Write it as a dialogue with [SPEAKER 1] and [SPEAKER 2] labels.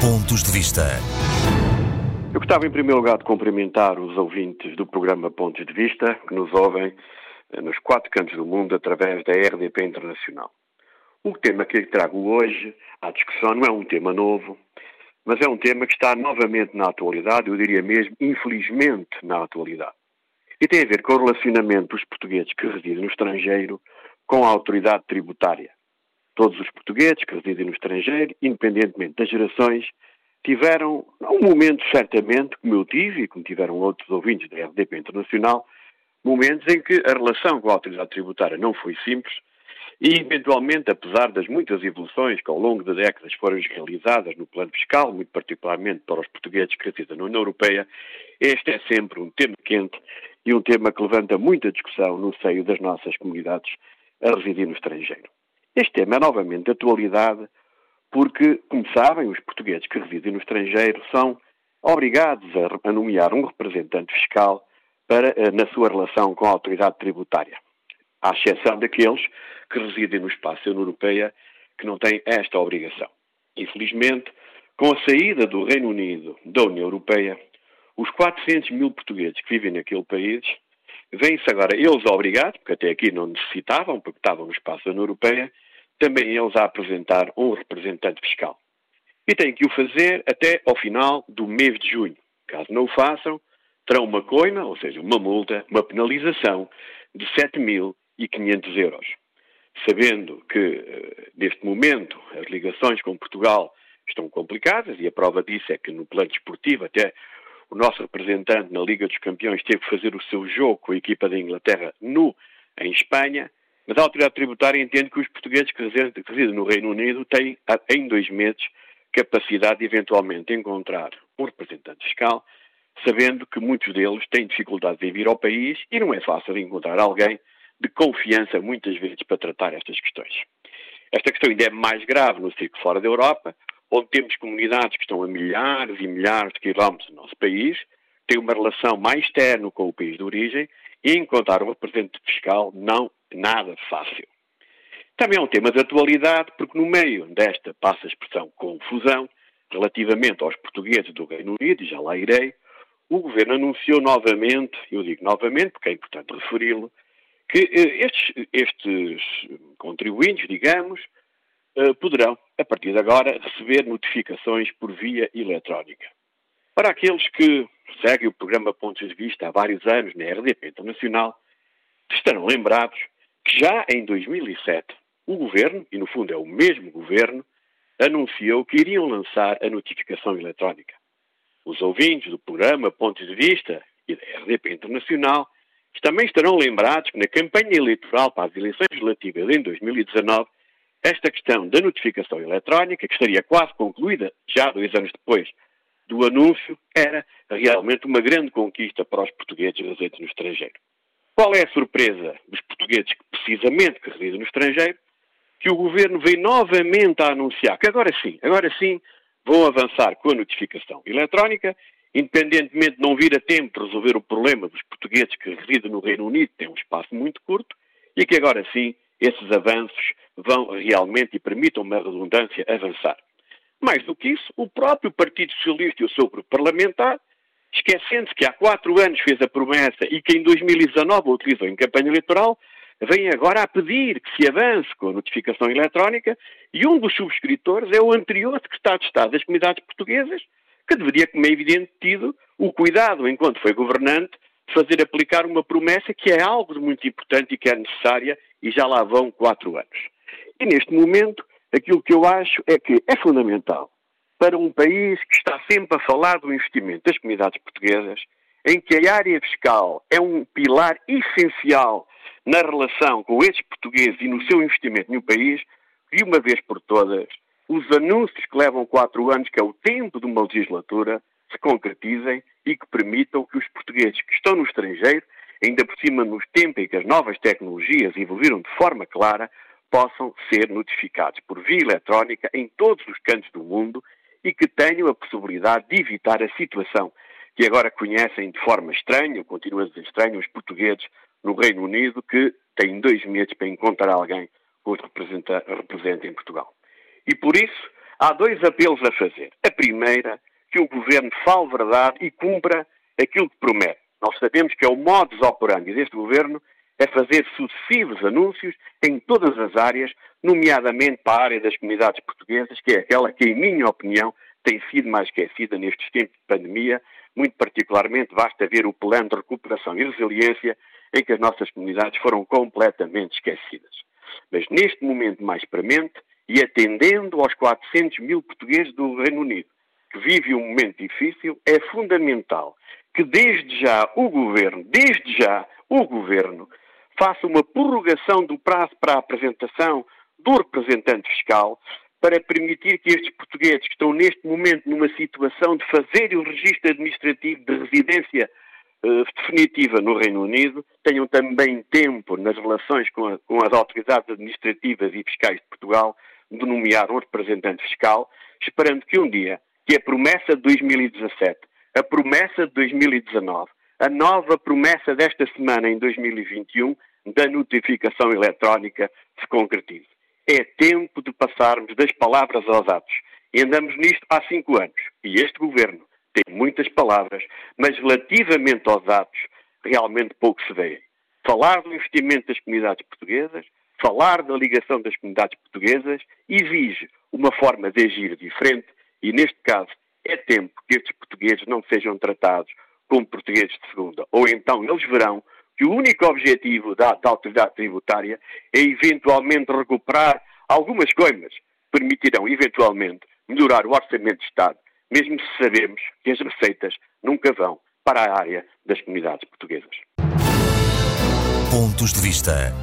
[SPEAKER 1] Pontos de Vista.
[SPEAKER 2] Eu gostava, em primeiro lugar, de cumprimentar os ouvintes do programa Pontos de Vista, que nos ouvem eh, nos quatro cantos do mundo através da RDP Internacional. O tema que trago hoje à discussão não é um tema novo, mas é um tema que está novamente na atualidade, eu diria mesmo, infelizmente, na atualidade. E tem a ver com o relacionamento dos portugueses que residem no estrangeiro com a autoridade tributária. Todos os portugueses que residem no estrangeiro, independentemente das gerações, tiveram, um momento certamente, como eu tive e como tiveram outros ouvintes da RDP Internacional, momentos em que a relação com a autoridade tributária não foi simples e, eventualmente, apesar das muitas evoluções que ao longo de décadas foram realizadas no plano fiscal, muito particularmente para os portugueses que residem na União Europeia, este é sempre um tema quente e um tema que levanta muita discussão no seio das nossas comunidades a residir no estrangeiro. Este tema é novamente de atualidade porque, como sabem, os portugueses que residem no estrangeiro são obrigados a nomear um representante fiscal para, eh, na sua relação com a autoridade tributária, à exceção daqueles que residem no espaço da União Europeia que não têm esta obrigação. Infelizmente, com a saída do Reino Unido da União Europeia, os 400 mil portugueses que vivem naquele país vêm-se agora eles obrigados, porque até aqui não necessitavam, porque estavam no espaço da União Europeia, também eles a apresentar um representante fiscal. E têm que o fazer até ao final do mês de junho. Caso não o façam, terão uma coima, ou seja, uma multa, uma penalização de 7.500 euros. Sabendo que, eh, neste momento, as ligações com Portugal estão complicadas, e a prova disso é que no plano desportivo, até o nosso representante na Liga dos Campeões teve que fazer o seu jogo com a equipa da Inglaterra no, em Espanha, mas a autoridade tributária entende que os portugueses que residem no Reino Unido têm, em dois meses, capacidade de eventualmente encontrar um representante fiscal, sabendo que muitos deles têm dificuldade de vir ao país e não é fácil encontrar alguém de confiança, muitas vezes, para tratar estas questões. Esta questão ainda é mais grave no círculo fora da Europa, onde temos comunidades que estão a milhares e milhares de quilómetros do nosso país, têm uma relação mais terna com o país de origem e encontrar um representante fiscal não nada fácil. Também é um tema de atualidade, porque no meio desta, passa a expressão, confusão, relativamente aos portugueses do Reino Unido, e já lá irei, o Governo anunciou novamente, eu digo novamente porque é importante referi-lo, que eh, estes, estes, contribuintes, digamos, poderão, a partir de agora, receber notificações por via eletrónica. Para aqueles que seguem o programa Pontos de Vista há vários anos na RDP Internacional, estarão lembrados que já em 2007 o governo, e no fundo é o mesmo governo, anunciou que iriam lançar a notificação eletrónica. Os ouvintes do programa Pontos de Vista e da RDP Internacional também estarão lembrados que na campanha eleitoral para as eleições legislativas em 2019, esta questão da notificação eletrónica, que estaria quase concluída já dois anos depois do anúncio, era realmente uma grande conquista para os portugueses residentes no estrangeiro. Qual é a surpresa dos portugueses que precisamente que residem no estrangeiro? Que o governo vem novamente a anunciar que agora sim, agora sim, vão avançar com a notificação eletrónica, independentemente de não vir a tempo de resolver o problema dos portugueses que residem no Reino Unido, tem um espaço muito curto, e que agora sim esses avanços vão realmente e permitam uma redundância avançar. Mais do que isso, o próprio Partido Socialista e o seu grupo parlamentar esquecendo-se que há quatro anos fez a promessa e que em 2019 a utilizou em campanha eleitoral, vem agora a pedir que se avance com a notificação eletrónica e um dos subscritores é o anterior secretário de Estado das Comunidades Portuguesas, que deveria, como é evidente, tido o cuidado, enquanto foi governante, de fazer aplicar uma promessa que é algo muito importante e que é necessária e já lá vão quatro anos. E neste momento, aquilo que eu acho é que é fundamental para um país que está sempre a falar do investimento das comunidades portuguesas, em que a área fiscal é um pilar essencial na relação com esses portugueses e no seu investimento no país, de uma vez por todas, os anúncios que levam quatro anos, que é o tempo de uma legislatura, se concretizem e que permitam que os portugueses que estão no estrangeiro, ainda por cima nos tempos em que as novas tecnologias evoluíram de forma clara, possam ser notificados por via eletrónica em todos os cantos do mundo e que tenham a possibilidade de evitar a situação que agora conhecem de forma estranha, continua a dizer estranha, os portugueses no Reino Unido que têm dois meses para encontrar alguém que os representa, represente em Portugal. E por isso, há dois apelos a fazer. A primeira, que o governo fale verdade e cumpra aquilo que promete. Nós sabemos que é o modus operandi deste governo é fazer sucessivos anúncios em todas as áreas, nomeadamente para a área das comunidades portuguesas, que é aquela que, em minha opinião, tem sido mais esquecida nestes tempos de pandemia. Muito particularmente, basta ver o plano de recuperação e resiliência em que as nossas comunidades foram completamente esquecidas. Mas neste momento mais premente, e atendendo aos 400 mil portugueses do Reino Unido, que vivem um momento difícil, é fundamental que desde já o Governo, desde já o Governo, faça uma prorrogação do prazo para a apresentação do representante fiscal para permitir que estes portugueses que estão neste momento numa situação de fazer o registro administrativo de residência uh, definitiva no Reino Unido tenham também tempo nas relações com, a, com as autoridades administrativas e fiscais de Portugal de nomear um representante fiscal, esperando que um dia, que a promessa de 2017, a promessa de 2019, a nova promessa desta semana em 2021 da notificação eletrónica se concretize. É tempo de passarmos das palavras aos atos. E andamos nisto há cinco anos. E este governo tem muitas palavras, mas relativamente aos atos, realmente pouco se vê. Falar do investimento das comunidades portuguesas, falar da ligação das comunidades portuguesas, exige uma forma de agir diferente e, neste caso, é tempo que estes portugueses não sejam tratados como portugueses de segunda. Ou então eles verão que o único objetivo da, da autoridade tributária é eventualmente recuperar algumas coimas que permitirão eventualmente melhorar o orçamento de Estado, mesmo se sabemos que as receitas nunca vão para a área das comunidades portuguesas. Pontos de vista.